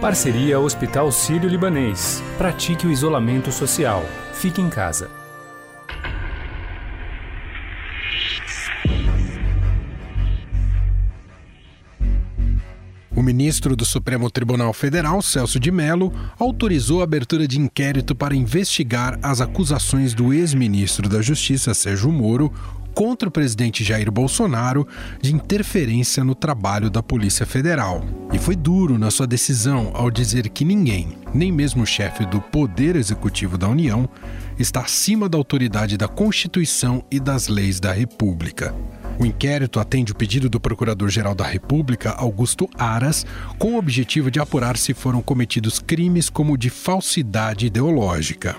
Parceria Hospital Sírio-Libanês. Pratique o isolamento social. Fique em casa. O ministro do Supremo Tribunal Federal, Celso de Mello, autorizou a abertura de inquérito para investigar as acusações do ex-ministro da Justiça, Sérgio Moro, contra o presidente Jair Bolsonaro de interferência no trabalho da Polícia Federal. E foi duro na sua decisão ao dizer que ninguém, nem mesmo o chefe do Poder Executivo da União, está acima da autoridade da Constituição e das leis da República. O inquérito atende o pedido do Procurador-Geral da República, Augusto Aras, com o objetivo de apurar se foram cometidos crimes como de falsidade ideológica.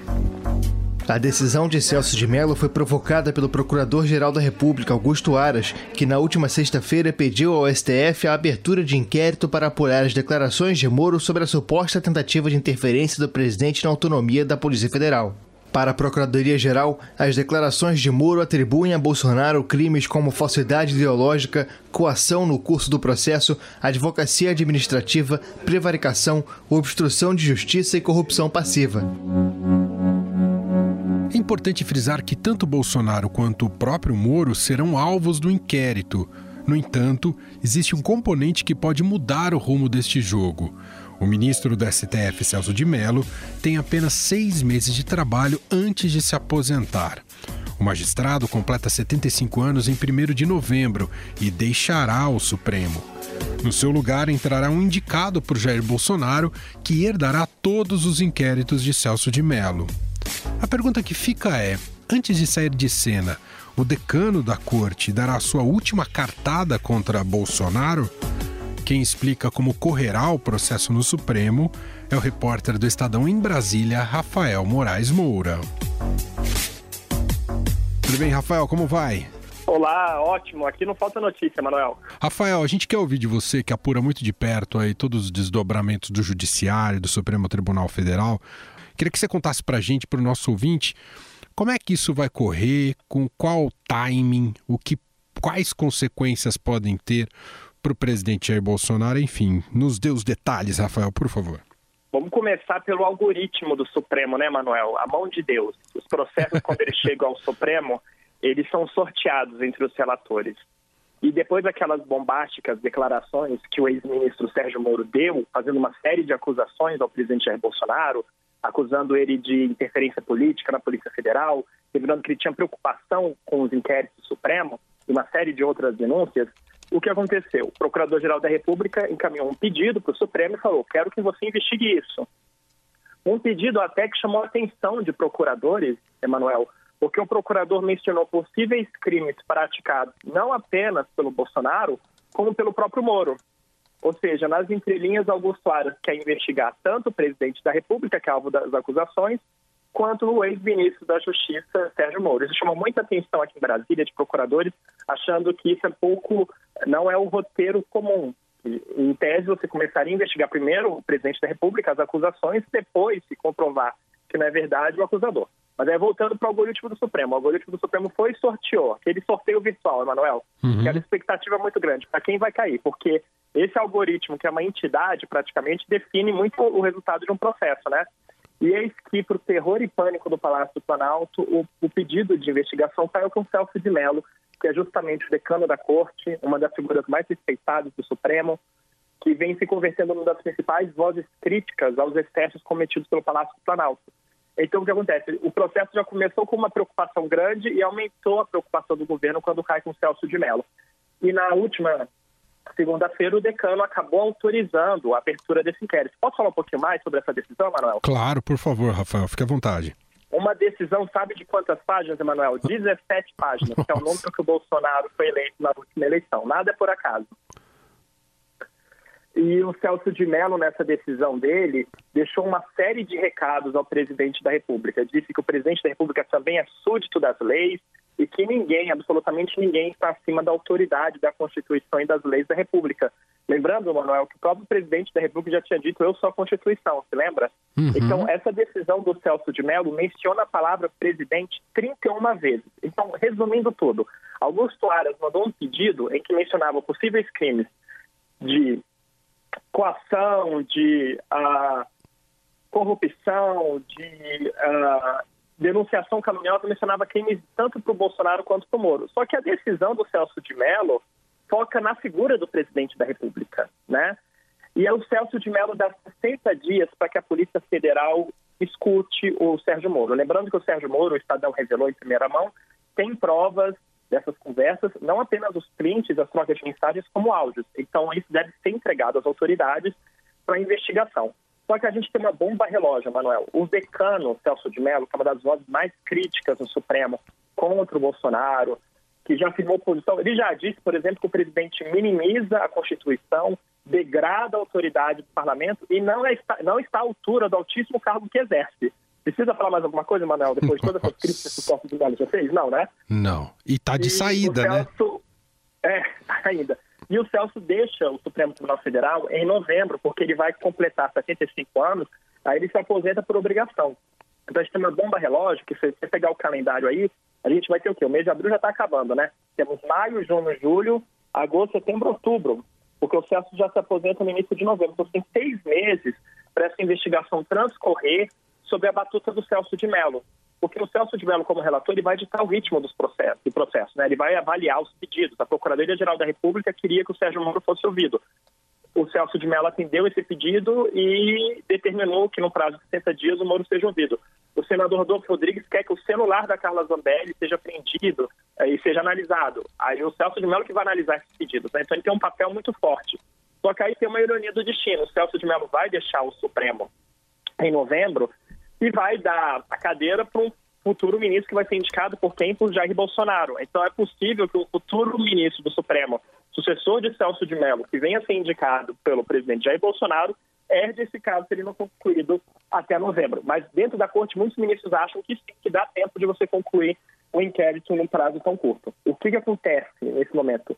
A decisão de Celso de Mello foi provocada pelo Procurador-Geral da República, Augusto Aras, que na última sexta-feira pediu ao STF a abertura de inquérito para apurar as declarações de Moro sobre a suposta tentativa de interferência do presidente na autonomia da Polícia Federal. Para a Procuradoria-Geral, as declarações de Moro atribuem a Bolsonaro crimes como falsidade ideológica, coação no curso do processo, advocacia administrativa, prevaricação, obstrução de justiça e corrupção passiva. É importante frisar que tanto Bolsonaro quanto o próprio Moro serão alvos do inquérito. No entanto, existe um componente que pode mudar o rumo deste jogo. O ministro do STF, Celso de Mello, tem apenas seis meses de trabalho antes de se aposentar. O magistrado completa 75 anos em 1 de novembro e deixará o Supremo. No seu lugar entrará um indicado por Jair Bolsonaro, que herdará todos os inquéritos de Celso de Mello. A pergunta que fica é: antes de sair de cena, o decano da corte dará a sua última cartada contra Bolsonaro? Quem explica como correrá o processo no Supremo é o repórter do Estadão em Brasília, Rafael Moraes Moura. Tudo bem, Rafael? Como vai? Olá, ótimo. Aqui não falta notícia, Manuel. Rafael, a gente quer ouvir de você que apura muito de perto aí todos os desdobramentos do Judiciário, do Supremo Tribunal Federal. Queria que você contasse para a gente, para o nosso ouvinte, como é que isso vai correr, com qual timing, o que, quais consequências podem ter para o presidente Jair Bolsonaro, enfim, nos dê os detalhes, Rafael, por favor. Vamos começar pelo algoritmo do Supremo, né, Manuel? A mão de Deus. Os processos, quando eles chegam ao Supremo, eles são sorteados entre os relatores. E depois daquelas bombásticas declarações que o ex-ministro Sérgio Moro deu, fazendo uma série de acusações ao presidente Jair Bolsonaro, acusando ele de interferência política na Polícia Federal, revelando que ele tinha preocupação com os inquéritos do Supremo e uma série de outras denúncias, o que aconteceu? O Procurador-Geral da República encaminhou um pedido para o Supremo e falou: quero que você investigue isso. Um pedido até que chamou a atenção de procuradores, Emanuel, porque o procurador mencionou possíveis crimes praticados não apenas pelo Bolsonaro, como pelo próprio Moro. Ou seja, nas entrelinhas, Augusto Aras quer investigar tanto o presidente da República, que é alvo das acusações, quanto o ex-ministro da Justiça, Sérgio Moro. Isso chamou muita atenção aqui em Brasília, de procuradores, achando que isso é pouco, não é o roteiro comum. Em tese, você começaria a investigar primeiro o presidente da República, as acusações, depois, se comprovar que não é verdade, o acusador. Mas aí, voltando para o algoritmo do Supremo. O algoritmo do Supremo foi e sorteou. Aquele sorteio virtual, Emanuel. Uhum. Que era expectativa muito grande. Para quem vai cair? Porque esse algoritmo, que é uma entidade, praticamente, define muito o resultado de um processo, né? E eis que, para o terror e pânico do Palácio do Planalto, o, o pedido de investigação caiu com Celso de Mello, que é justamente o decano da corte, uma das figuras mais respeitadas do Supremo, que vem se convertendo numa das principais vozes críticas aos excessos cometidos pelo Palácio do Planalto. Então, o que acontece? O processo já começou com uma preocupação grande e aumentou a preocupação do governo quando cai com Celso de Mello. E na última segunda-feira, o decano acabou autorizando a abertura desse inquérito. Posso falar um pouquinho mais sobre essa decisão, Manuel? Claro, por favor, Rafael, fique à vontade. Uma decisão, sabe de quantas páginas, Emanuel? 17 páginas, que é o número que o Bolsonaro foi eleito na última eleição. Nada é por acaso. E o Celso de Mello, nessa decisão dele, deixou uma série de recados ao presidente da República. Disse que o presidente da República também é súdito das leis e que ninguém, absolutamente ninguém, está acima da autoridade da Constituição e das leis da República. Lembrando, Manuel, que o próprio presidente da República já tinha dito eu sou a Constituição, se lembra? Uhum. Então, essa decisão do Celso de Mello menciona a palavra presidente 31 vezes. Então, resumindo tudo, Augusto Aras mandou um pedido em que mencionava possíveis crimes de coação, de uh, corrupção, de uh, denunciação caluniosa, mencionava crimes tanto para o Bolsonaro quanto para o Moro. Só que a decisão do Celso de Mello foca na figura do presidente da República, né? E é o Celso de Mello dá 60 dias para que a Polícia Federal escute o Sérgio Moro. Lembrando que o Sérgio Moro, o Estadão revelou em primeira mão, tem provas dessas conversas, não apenas os prints, as trocas de mensagens, como áudios. Então, isso deve ser entregado às autoridades para investigação. Só que a gente tem uma bomba relógio, Manuel. O decano Celso de Mello, que é uma das vozes mais críticas no Supremo contra o Bolsonaro, que já afirmou posição, ele já disse, por exemplo, que o presidente minimiza a Constituição, degrada a autoridade do parlamento e não está, não está à altura do altíssimo cargo que exerce. Precisa falar mais alguma coisa, Manuel, depois de todas essas críticas que o Celso de Mello já fez? Não, né? Não. E está de e saída, Celso... né? É, ainda. E o Celso deixa o Supremo Tribunal Federal em novembro, porque ele vai completar 75 anos, aí ele se aposenta por obrigação. Então a gente tem uma bomba relógio, que se você pegar o calendário aí, a gente vai ter o quê? O mês de abril já está acabando, né? Temos maio, junho, julho, agosto, setembro, outubro, porque o Celso já se aposenta no início de novembro. Então tem seis meses para essa investigação transcorrer sobre a batuta do Celso de Mello porque o Celso de Mello, como relator, ele vai ditar o ritmo dos processos, do processo, né? ele vai avaliar os pedidos. A Procuradoria-Geral da República queria que o Sérgio Moro fosse ouvido. O Celso de Mello atendeu esse pedido e determinou que, no prazo de 60 dias, o Moro seja ouvido. O senador Rodolfo Rodrigues quer que o celular da Carla Zambelli seja apreendido eh, e seja analisado. Aí o Celso de Mello que vai analisar esses pedidos. Né? Então ele tem um papel muito forte. Só que aí tem uma ironia do destino. O Celso de Mello vai deixar o Supremo em novembro e vai dar a cadeira para um futuro ministro que vai ser indicado por quem? Por Jair Bolsonaro. Então é possível que o futuro ministro do Supremo, sucessor de Celso de Mello, que venha a ser indicado pelo presidente Jair Bolsonaro, herde esse caso se ele não concluído até novembro. Mas dentro da corte, muitos ministros acham que sim, que dá tempo de você concluir o inquérito num prazo tão curto. O que, que acontece nesse momento?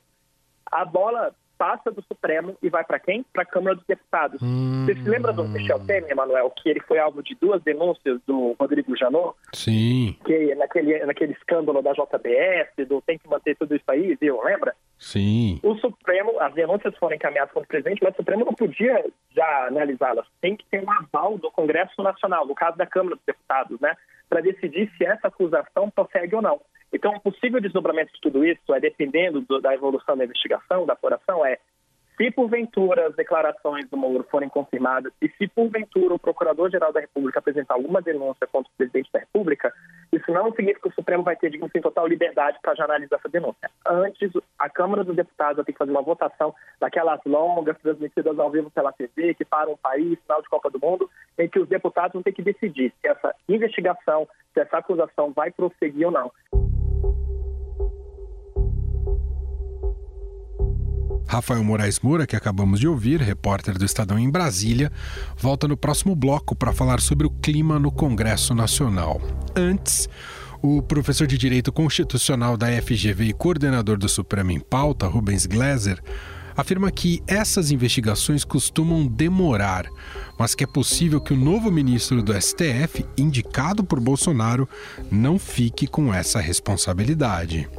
A bola passa do Supremo e vai para quem? Para a Câmara dos Deputados. Hum... Você se lembra do Michel Temer, Emanuel, que ele foi alvo de duas denúncias do Rodrigo Janot? Sim. Que naquele, naquele escândalo da JBS, do tem que manter tudo isso aí, viu? Lembra? Sim. O Supremo, as denúncias foram encaminhadas contra o presidente, mas o Supremo não podia já analisá-las. Tem que ter um aval do Congresso Nacional, no caso da Câmara dos Deputados, né? Para decidir se essa acusação prossegue ou não. Então, o possível desdobramento de tudo isso é dependendo do, da evolução da investigação, da apuração, é se porventura as declarações do Moro forem confirmadas e se porventura o Procurador-Geral da República apresentar alguma denúncia contra o Presidente da República, isso não significa que o Supremo vai ter, digamos assim, total liberdade para já analisar essa denúncia. Antes, a Câmara dos Deputados ter que fazer uma votação daquelas longas, transmitidas ao vivo pela TV, que para um país, final de Copa do Mundo, em que os deputados vão ter que decidir se essa investigação, se essa acusação vai prosseguir ou não. Rafael Moraes Moura, que acabamos de ouvir, repórter do Estadão em Brasília, volta no próximo bloco para falar sobre o clima no Congresso Nacional. Antes, o professor de Direito Constitucional da FGV e coordenador do Supremo em Pauta, Rubens Gleiser, afirma que essas investigações costumam demorar, mas que é possível que o novo ministro do STF, indicado por Bolsonaro, não fique com essa responsabilidade.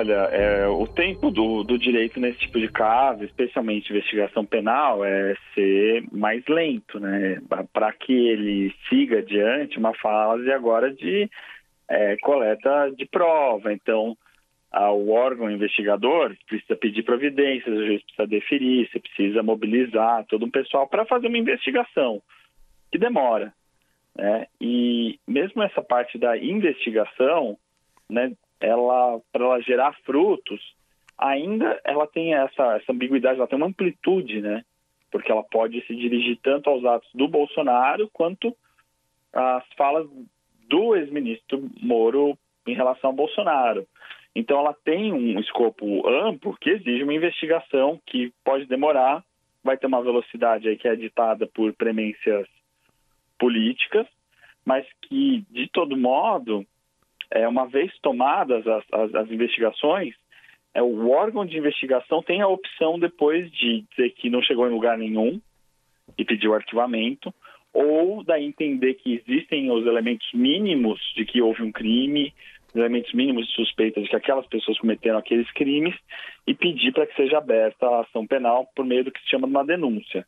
Olha, é, o tempo do, do direito nesse tipo de caso, especialmente investigação penal, é ser mais lento, né? Para que ele siga adiante uma fase agora de é, coleta de prova. Então, a, o órgão investigador precisa pedir providências, o juiz precisa deferir, você precisa mobilizar todo um pessoal para fazer uma investigação, que demora. Né? E mesmo essa parte da investigação, né, ela para ela gerar frutos, ainda ela tem essa, essa ambiguidade, ela tem uma amplitude, né? Porque ela pode se dirigir tanto aos atos do Bolsonaro quanto às falas do ex-ministro Moro em relação ao Bolsonaro. Então ela tem um escopo amplo que exige uma investigação que pode demorar, vai ter uma velocidade aí que é ditada por premências políticas, mas que de todo modo é, uma vez tomadas as, as, as investigações, é, o órgão de investigação tem a opção depois de dizer que não chegou em lugar nenhum e pedir o arquivamento, ou daí entender que existem os elementos mínimos de que houve um crime, elementos mínimos de suspeita de que aquelas pessoas cometeram aqueles crimes e pedir para que seja aberta a ação penal por meio do que se chama de uma denúncia.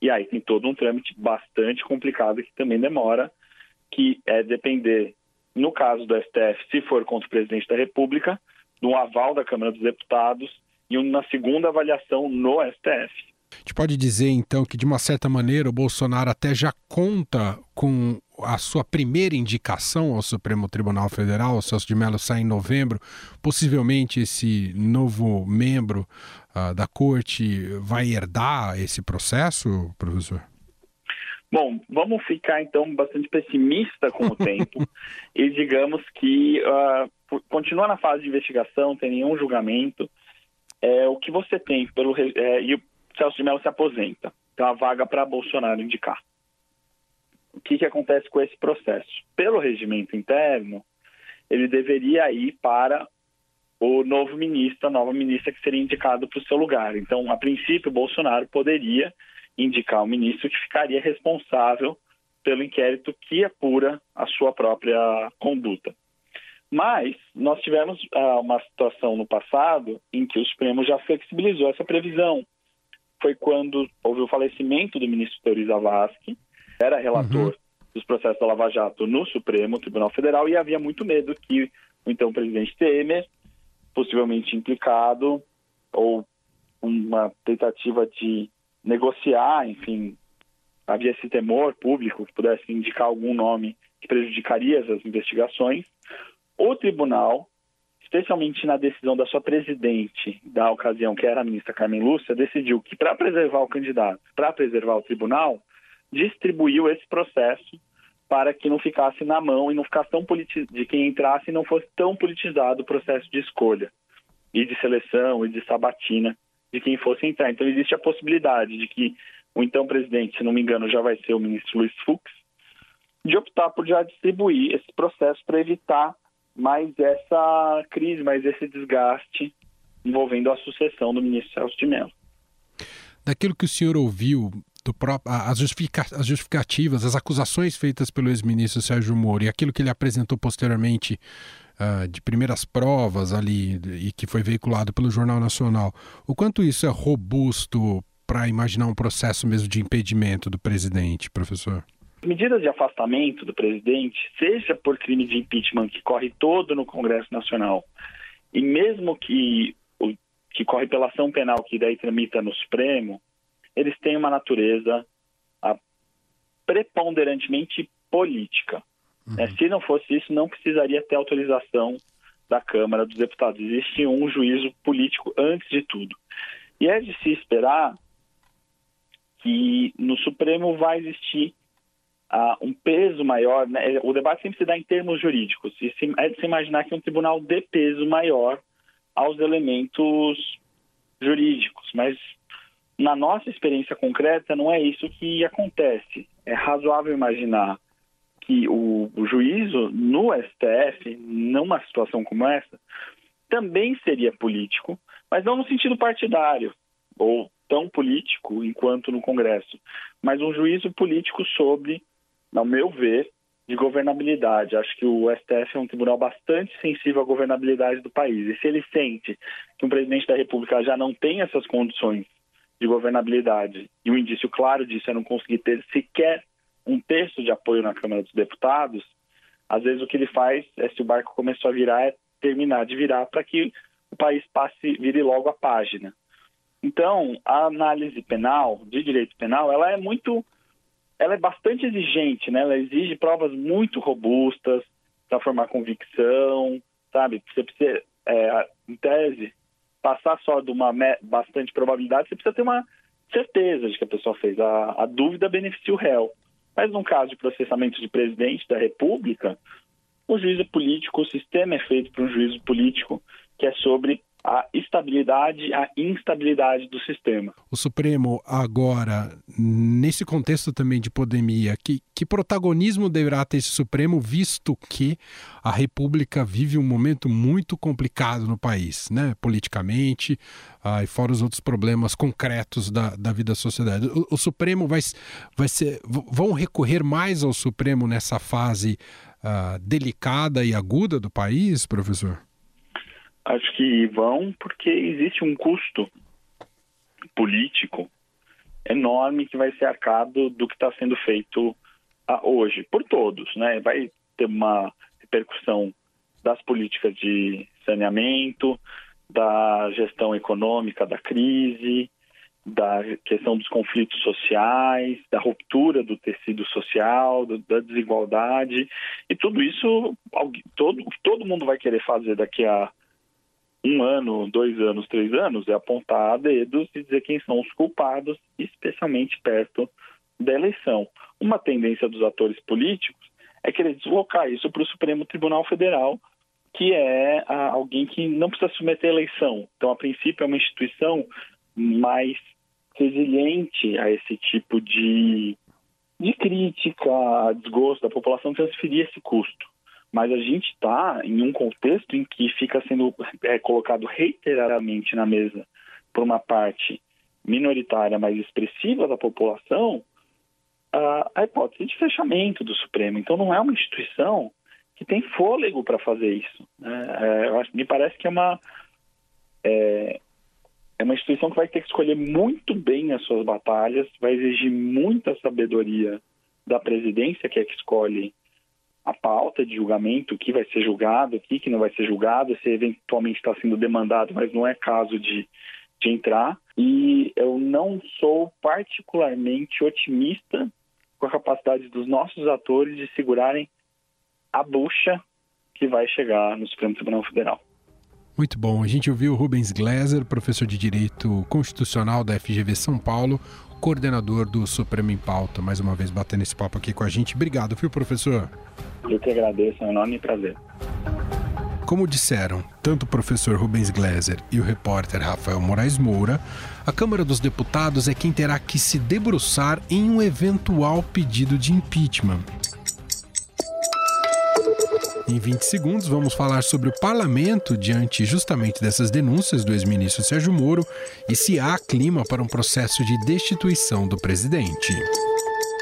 E aí tem todo um trâmite bastante complicado que também demora, que é depender, no caso do STF, se for contra o presidente da República, um aval da Câmara dos Deputados e uma segunda avaliação no STF. A gente pode dizer, então, que de uma certa maneira o Bolsonaro até já conta com a sua primeira indicação ao Supremo Tribunal Federal, o Celso de Mello sai em novembro. Possivelmente esse novo membro uh, da corte vai herdar esse processo, professor? Bom, vamos ficar então bastante pessimista com o tempo e digamos que uh, continua na fase de investigação, tem nenhum julgamento. É, o que você tem pelo é, e o Celso de Mello se aposenta, tem uma vaga para Bolsonaro indicar o que, que acontece com esse processo? Pelo regimento interno, ele deveria ir para o novo ministro, a nova ministra que seria indicado para o seu lugar. Então, a princípio, Bolsonaro poderia indicar o ministro que ficaria responsável pelo inquérito que apura a sua própria conduta. Mas nós tivemos ah, uma situação no passado em que o Supremo já flexibilizou essa previsão. Foi quando houve o falecimento do ministro Teori Zavascki, era relator uhum. dos processos da Lava Jato no Supremo Tribunal Federal e havia muito medo que o então presidente Temer, possivelmente implicado, ou uma tentativa de negociar, enfim, havia esse temor público que pudesse indicar algum nome que prejudicaria as investigações. O tribunal, especialmente na decisão da sua presidente da ocasião, que era a ministra Carmen Lúcia, decidiu que para preservar o candidato, para preservar o tribunal, distribuiu esse processo para que não ficasse na mão e não ficasse tão de quem entrasse e não fosse tão politizado o processo de escolha e de seleção e de sabatina de quem fosse entrar. Então existe a possibilidade de que o então presidente, se não me engano, já vai ser o ministro Luiz Fux, de optar por já distribuir esse processo para evitar mais essa crise, mais esse desgaste envolvendo a sucessão do ministro Celso de Mello. Daquilo que o senhor ouviu do próprio, as, justifica, as justificativas, as acusações feitas pelo ex-ministro Sérgio Moro e aquilo que ele apresentou posteriormente uh, de primeiras provas ali e que foi veiculado pelo Jornal Nacional, o quanto isso é robusto para imaginar um processo mesmo de impedimento do presidente, professor? Medidas de afastamento do presidente, seja por crime de impeachment que corre todo no Congresso Nacional, e mesmo que que corre pela ação penal que daí tramita no Supremo, eles têm uma natureza a, preponderantemente política. Uhum. É, se não fosse isso, não precisaria ter autorização da Câmara dos Deputados. Existe um juízo político antes de tudo. E é de se esperar que no Supremo vai existir uh, um peso maior. Né? O debate sempre se dá em termos jurídicos. E se, é de se imaginar que um tribunal dê peso maior aos elementos jurídicos. Mas na nossa experiência concreta, não é isso que acontece. É razoável imaginar que o, o juízo no STF, numa situação como essa, também seria político, mas não no sentido partidário ou tão político enquanto no Congresso, mas um juízo político sobre, ao meu ver, de governabilidade. Acho que o STF é um tribunal bastante sensível à governabilidade do país. E se ele sente que um presidente da República já não tem essas condições de governabilidade. E o um indício claro disso é não conseguir ter sequer um terço de apoio na Câmara dos Deputados. Às vezes o que ele faz é, se o barco começou a virar, é terminar de virar para que o país passe, vire logo a página. Então, a análise penal, de direito penal, ela é muito, ela é bastante exigente, né? Ela exige provas muito robustas para formar convicção, sabe? Você precisa, é, em tese, passar só de uma bastante probabilidade, você precisa ter uma certeza de que a pessoa fez. A, a dúvida beneficia o réu. Mas num caso de processamento de presidente da República, o juízo político, o sistema é feito para um juízo político que é sobre a estabilidade, a instabilidade do sistema. O Supremo agora, nesse contexto também de pandemia, que, que protagonismo deverá ter esse Supremo, visto que a República vive um momento muito complicado no país, né? politicamente, ah, e fora os outros problemas concretos da, da vida da sociedade. O, o Supremo vai, vai ser. Vão recorrer mais ao Supremo nessa fase uh, delicada e aguda do país, professor? Acho que vão porque existe um custo político enorme que vai ser arcado do que está sendo feito uh, hoje, por todos. Né? Vai ter uma repercussão das políticas de saneamento, da gestão econômica da crise, da questão dos conflitos sociais, da ruptura do tecido social, do, da desigualdade. E tudo isso, todo, todo mundo vai querer fazer daqui a um ano, dois anos, três anos, é apontar dedos e dizer quem são os culpados, especialmente perto da eleição. Uma tendência dos atores políticos é querer deslocar isso para o Supremo Tribunal Federal, que é alguém que não precisa submeter a eleição. Então, a princípio, é uma instituição mais resiliente a esse tipo de, de crítica, a desgosto da população, transferir esse custo. Mas a gente está em um contexto em que fica sendo é, colocado reiteradamente na mesa por uma parte minoritária, mais expressiva da população, a, a hipótese de fechamento do Supremo. Então, não é uma instituição que tem fôlego para fazer isso. Né? É, me parece que é uma é, é uma instituição que vai ter que escolher muito bem as suas batalhas, vai exigir muita sabedoria da presidência, que é que escolhe a pauta de julgamento, o que vai ser julgado, o que não vai ser julgado, se eventualmente está sendo demandado, mas não é caso de, de entrar. E eu não sou particularmente otimista com a capacidade dos nossos atores de segurarem a bucha que vai chegar no Supremo Tribunal Federal. Muito bom. A gente ouviu Rubens Gleiser, professor de Direito Constitucional da FGV São Paulo, coordenador do Supremo em Pauta, mais uma vez batendo esse papo aqui com a gente. Obrigado, viu, professor? Eu que agradeço, é um enorme prazer. Como disseram tanto o professor Rubens Gleiser e o repórter Rafael Moraes Moura, a Câmara dos Deputados é quem terá que se debruçar em um eventual pedido de impeachment. Em 20 segundos, vamos falar sobre o parlamento diante justamente dessas denúncias do ex-ministro Sérgio Moro e se há clima para um processo de destituição do presidente.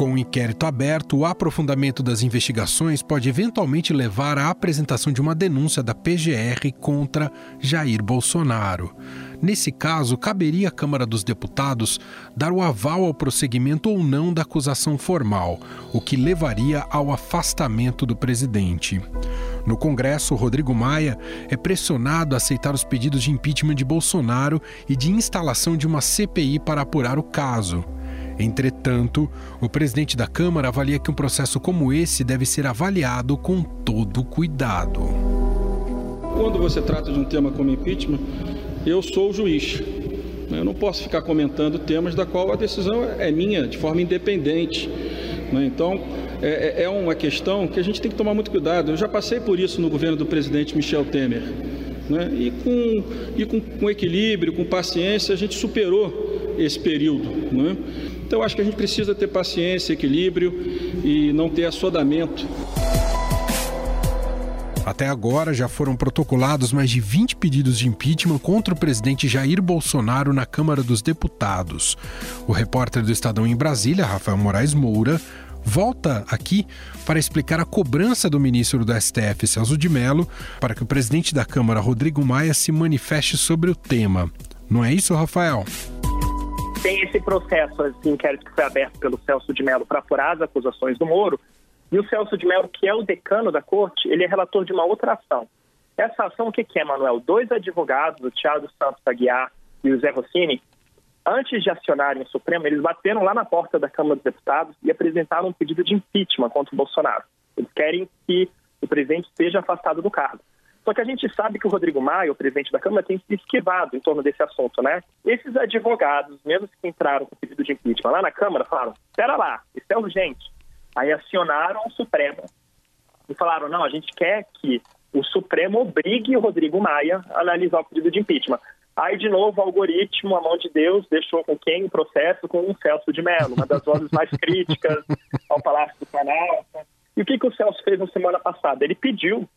Com o inquérito aberto, o aprofundamento das investigações pode eventualmente levar à apresentação de uma denúncia da PGR contra Jair Bolsonaro. Nesse caso, caberia à Câmara dos Deputados dar o aval ao prosseguimento ou não da acusação formal, o que levaria ao afastamento do presidente. No Congresso, Rodrigo Maia é pressionado a aceitar os pedidos de impeachment de Bolsonaro e de instalação de uma CPI para apurar o caso. Entretanto, o presidente da Câmara avalia que um processo como esse deve ser avaliado com todo cuidado. Quando você trata de um tema como impeachment, eu sou o juiz. Eu não posso ficar comentando temas da qual a decisão é minha, de forma independente. Né? Então, é, é, é uma questão que a gente tem que tomar muito cuidado. Eu já passei por isso no governo do presidente Michel Temer. Né? E, com, e com, com equilíbrio, com paciência, a gente superou esse período. Então, acho que a gente precisa ter paciência, equilíbrio e não ter assodamento. Até agora já foram protocolados mais de 20 pedidos de impeachment contra o presidente Jair Bolsonaro na Câmara dos Deputados. O repórter do Estadão em Brasília, Rafael Moraes Moura, volta aqui para explicar a cobrança do ministro do STF, Celso de Mello, para que o presidente da Câmara, Rodrigo Maia, se manifeste sobre o tema. Não é isso, Rafael? Tem esse processo esse inquérito que foi aberto pelo Celso de Mello para apurar as acusações do Moro. E o Celso de Mello, que é o decano da corte, ele é relator de uma outra ação. Essa ação, o que, é, Manuel? Dois advogados, o Thiago Santos Aguiar e o Zé Rossini, antes de acionarem o Supremo, eles bateram lá na porta da Câmara dos Deputados e apresentaram um pedido de impeachment contra o Bolsonaro. Eles querem que o presidente seja afastado do cargo. Só que a gente sabe que o Rodrigo Maia, o presidente da Câmara, tem se esquivado em torno desse assunto, né? Esses advogados, mesmo que entraram com pedido de impeachment lá na Câmara, falaram: espera lá, isso é urgente. Aí acionaram o Supremo e falaram: não, a gente quer que o Supremo obrigue o Rodrigo Maia a analisar o pedido de impeachment. Aí, de novo, o algoritmo, a mão de Deus, deixou com quem o processo? Com o Celso de Mello, uma das vozes mais críticas ao Palácio do Planalto. E o que, que o Celso fez na semana passada? Ele pediu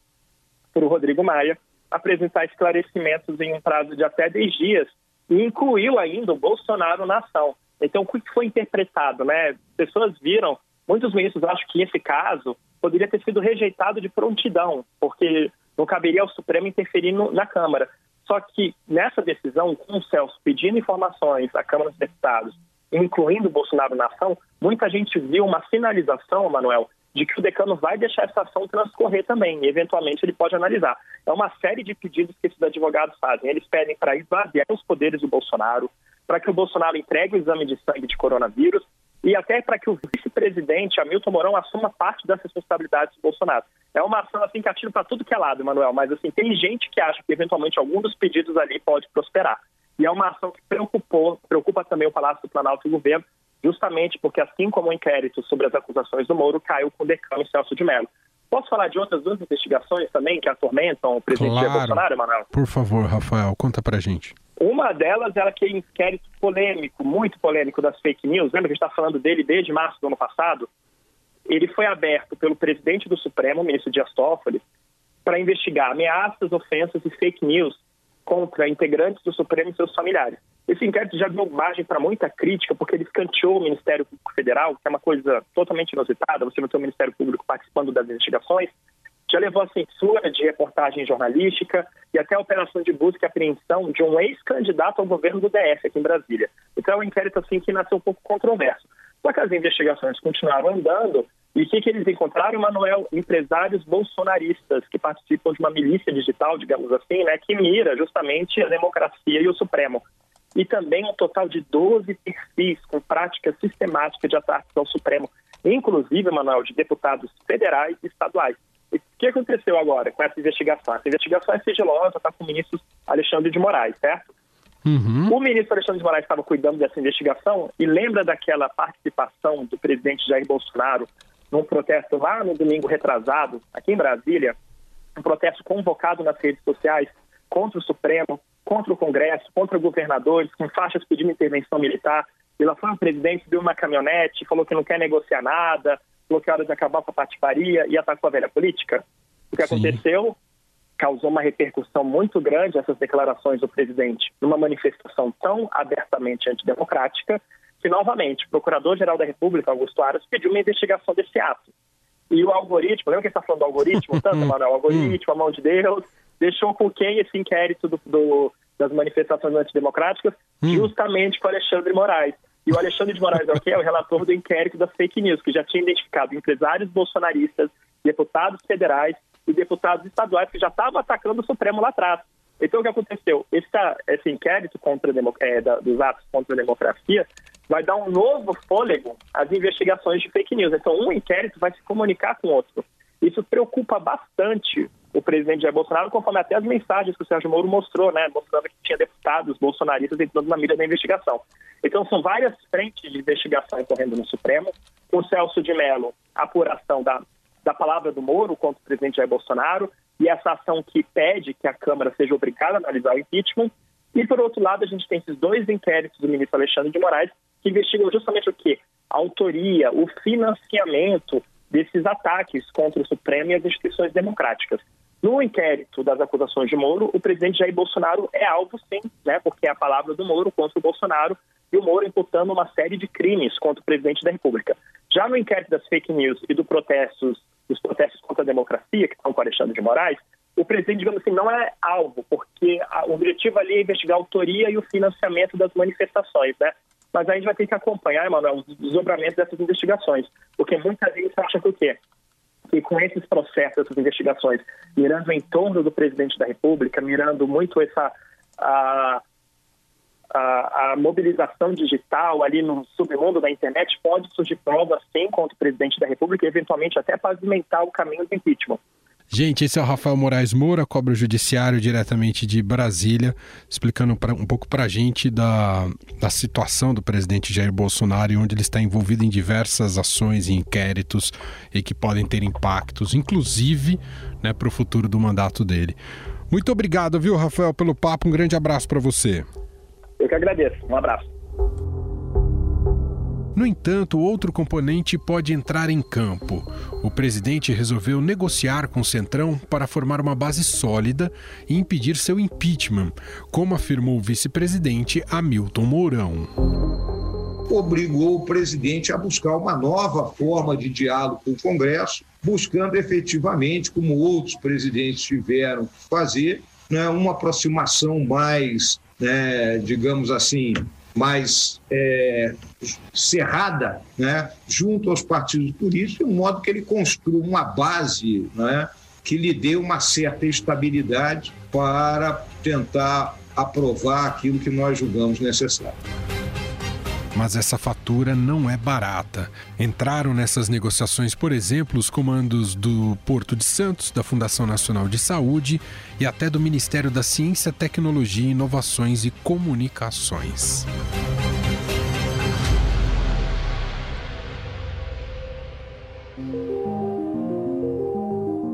para o Rodrigo Maia apresentar esclarecimentos em um prazo de até 10 dias e incluiu ainda o Bolsonaro na ação. Então, o que foi interpretado? Né? Pessoas viram, muitos ministros acham que esse caso poderia ter sido rejeitado de prontidão, porque não caberia ao Supremo interferir no, na Câmara. Só que nessa decisão, com o Celso pedindo informações à Câmara dos Deputados, incluindo o Bolsonaro na ação, muita gente viu uma sinalização, Manuel, de que o decano vai deixar essa ação transcorrer também, e eventualmente ele pode analisar. É uma série de pedidos que esses advogados fazem. Eles pedem para esvaziar os poderes do Bolsonaro, para que o Bolsonaro entregue o exame de sangue de coronavírus e até para que o vice-presidente Hamilton Mourão assuma parte das responsabilidades do Bolsonaro. É uma ação assim que atira para tudo que é lado, Manuel, mas assim, tem gente que acha que eventualmente algum dos pedidos ali pode prosperar. E é uma ação que preocupou, preocupa também o Palácio do Planalto e o governo, justamente porque, assim como o inquérito sobre as acusações do Moro, caiu com o decano Celso de Mello. Posso falar de outras duas investigações também que atormentam o presidente claro. Bolsonaro, Manuel? Por favor, Rafael, conta pra gente. Uma delas era aquele inquérito polêmico, muito polêmico das fake news. Lembra que a gente está falando dele desde março do ano passado? Ele foi aberto pelo presidente do Supremo, o ministro Dias Toffoli, para investigar ameaças, ofensas e fake news contra integrantes do Supremo e seus familiares. Esse inquérito já deu margem para muita crítica, porque ele escanteou o Ministério Público Federal, que é uma coisa totalmente inusitada, você não tem o Ministério Público participando das investigações, já levou a censura de reportagem jornalística e até a operação de busca e apreensão de um ex-candidato ao governo do DF aqui em Brasília. Então é um inquérito assim que nasceu um pouco controverso. Só que as investigações continuaram andando e o que, que eles encontraram, Manuel? Empresários bolsonaristas que participam de uma milícia digital, digamos assim, né, que mira justamente a democracia e o Supremo. E também um total de 12 perfis com prática sistemática de ataques ao Supremo, inclusive, Manuel, de deputados federais e estaduais. E o que aconteceu agora com essa investigação? Essa investigação é sigilosa, está com o ministro Alexandre de Moraes, certo? Uhum. O ministro Alexandre de Moraes estava cuidando dessa investigação e lembra daquela participação do presidente Jair Bolsonaro num protesto lá no domingo retrasado, aqui em Brasília, um protesto convocado nas redes sociais contra o Supremo, contra o Congresso, contra governadores, com faixas pedindo intervenção militar. E lá foi o presidente, deu uma caminhonete, falou que não quer negociar nada, falou que é hora de acabar com a patifaria e atacou a velha política. O que Sim. aconteceu causou uma repercussão muito grande essas declarações do presidente numa manifestação tão abertamente antidemocrática novamente, o Procurador-Geral da República, Augusto Aras, pediu uma investigação desse ato. E o algoritmo, lembra que está falando do algoritmo, tanto, Manuel? O algoritmo, a mão de Deus, deixou com quem esse inquérito do, do, das manifestações antidemocráticas? Hum. Justamente com Alexandre Moraes. E o Alexandre de Moraes é o? É o relator do inquérito das fake news, que já tinha identificado empresários bolsonaristas, deputados federais e deputados estaduais que já estavam atacando o Supremo lá atrás. Então, o que aconteceu? Esse, esse inquérito contra é, da, dos atos contra a democracia vai dar um novo fôlego às investigações de fake news. Então, um inquérito vai se comunicar com o outro. Isso preocupa bastante o presidente Jair Bolsonaro, conforme até as mensagens que o Sérgio Moro mostrou, né, mostrando que tinha deputados bolsonaristas entrando na mira da investigação. Então, são várias frentes de investigação ocorrendo no Supremo. O Celso de Mello, apuração da, da palavra do Moro contra o presidente Jair Bolsonaro e essa ação que pede que a Câmara seja obrigada a analisar o impeachment. E, por outro lado, a gente tem esses dois inquéritos do ministro Alexandre de Moraes que investigam justamente o quê? A autoria, o financiamento desses ataques contra o Supremo e as instituições democráticas. No inquérito das acusações de Moro, o presidente Jair Bolsonaro é alvo, sim, né, porque é a palavra do Moro contra o Bolsonaro e o Moro imputando uma série de crimes contra o presidente da República. Já no inquérito das fake news e do protestos, dos protestos contra a democracia, que estão com Alexandre de Moraes, o presidente, digamos assim, não é alvo, porque o objetivo ali é investigar a autoria e o financiamento das manifestações, né? Mas a gente vai ter que acompanhar, Emanuel, os desdobramentos dessas investigações, porque muita gente acha que o quê? Que com esses processos, essas investigações, mirando em torno do presidente da República, mirando muito essa a, a, a, mobilização digital ali no submundo da internet, pode surgir provas sim contra o presidente da República e eventualmente até pavimentar o caminho do impeachment. Gente, esse é o Rafael Moraes Moura, cobra o judiciário diretamente de Brasília, explicando pra, um pouco para a gente da, da situação do presidente Jair Bolsonaro e onde ele está envolvido em diversas ações e inquéritos e que podem ter impactos, inclusive né, para o futuro do mandato dele. Muito obrigado, viu, Rafael, pelo papo. Um grande abraço para você. Eu que agradeço. Um abraço. No entanto, outro componente pode entrar em campo. O presidente resolveu negociar com o Centrão para formar uma base sólida e impedir seu impeachment, como afirmou o vice-presidente Hamilton Mourão. Obrigou o presidente a buscar uma nova forma de diálogo com o Congresso, buscando efetivamente, como outros presidentes tiveram que fazer, né, uma aproximação mais, né, digamos assim, mais é, cerrada né, junto aos partidos políticos, de um modo que ele construa uma base né, que lhe dê uma certa estabilidade para tentar aprovar aquilo que nós julgamos necessário. Mas essa fatura não é barata. Entraram nessas negociações, por exemplo, os comandos do Porto de Santos, da Fundação Nacional de Saúde e até do Ministério da Ciência, Tecnologia, Inovações e Comunicações.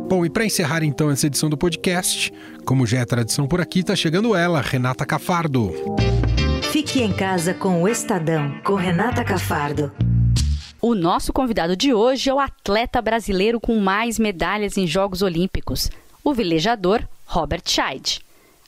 Bom, e para encerrar então essa edição do podcast, como já é tradição por aqui, está chegando ela, Renata Cafardo. Fique em casa com o Estadão, com Renata Cafardo. O nosso convidado de hoje é o atleta brasileiro com mais medalhas em Jogos Olímpicos, o velejador Robert Scheid.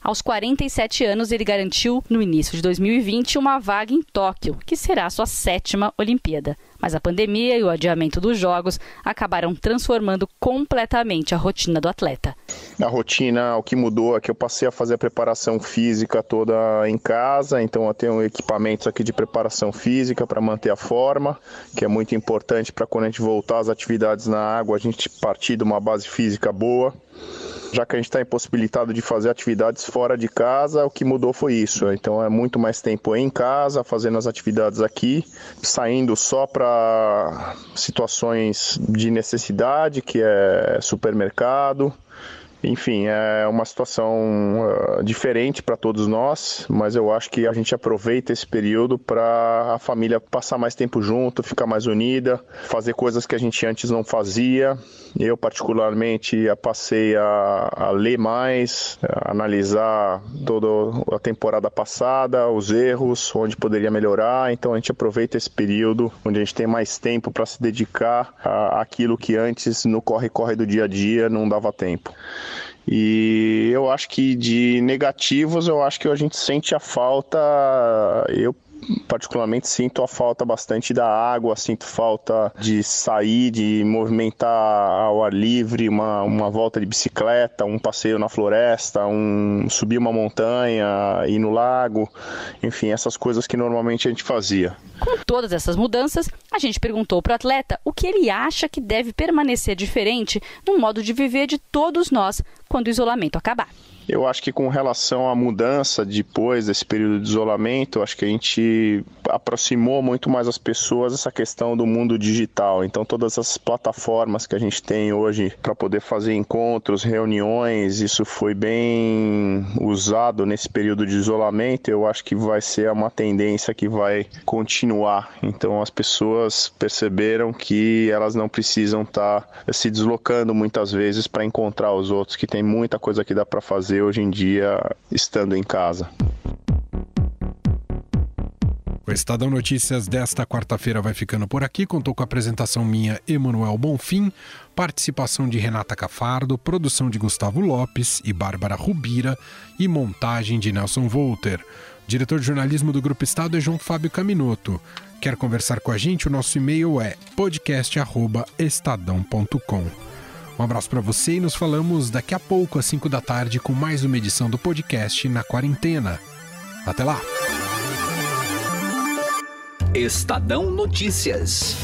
Aos 47 anos, ele garantiu, no início de 2020, uma vaga em Tóquio, que será sua sétima Olimpíada. Mas a pandemia e o adiamento dos Jogos acabaram transformando completamente a rotina do atleta. A rotina, o que mudou é que eu passei a fazer a preparação física toda em casa, então eu tenho equipamentos aqui de preparação física para manter a forma, que é muito importante para quando a gente voltar às atividades na água, a gente partir de uma base física boa já que a gente está impossibilitado de fazer atividades fora de casa, o que mudou foi isso. Então é muito mais tempo em casa, fazendo as atividades aqui, saindo só para situações de necessidade, que é supermercado. Enfim, é uma situação uh, diferente para todos nós, mas eu acho que a gente aproveita esse período para a família passar mais tempo junto, ficar mais unida, fazer coisas que a gente antes não fazia. Eu, particularmente, passei a, a ler mais, a analisar toda a temporada passada, os erros, onde poderia melhorar. Então, a gente aproveita esse período onde a gente tem mais tempo para se dedicar àquilo que antes, no corre-corre do dia a dia, não dava tempo. E eu acho que de negativos, eu acho que a gente sente a falta. Eu particularmente sinto a falta bastante da água, sinto falta de sair, de movimentar ao ar livre, uma, uma volta de bicicleta, um passeio na floresta, um subir uma montanha, ir no lago, enfim, essas coisas que normalmente a gente fazia. Com todas essas mudanças, a gente perguntou para o atleta o que ele acha que deve permanecer diferente no modo de viver de todos nós quando o isolamento acabar. Eu acho que com relação à mudança depois desse período de isolamento, acho que a gente aproximou muito mais as pessoas essa questão do mundo digital. Então, todas as plataformas que a gente tem hoje para poder fazer encontros, reuniões, isso foi bem usado nesse período de isolamento. Eu acho que vai ser uma tendência que vai continuar. Então, as pessoas perceberam que elas não precisam estar tá se deslocando muitas vezes para encontrar os outros, que tem muita coisa que dá para fazer fazer hoje em dia estando em casa. O Estadão Notícias desta quarta-feira vai ficando por aqui. Contou com a apresentação minha, Emanuel Bonfim, participação de Renata Cafardo, produção de Gustavo Lopes e Bárbara Rubira e montagem de Nelson Volter. Diretor de jornalismo do Grupo Estado é João Fábio Caminoto. Quer conversar com a gente? O nosso e-mail é podcast@estadão.com. Um abraço para você e nos falamos daqui a pouco, às 5 da tarde, com mais uma edição do podcast Na Quarentena. Até lá! Estadão Notícias.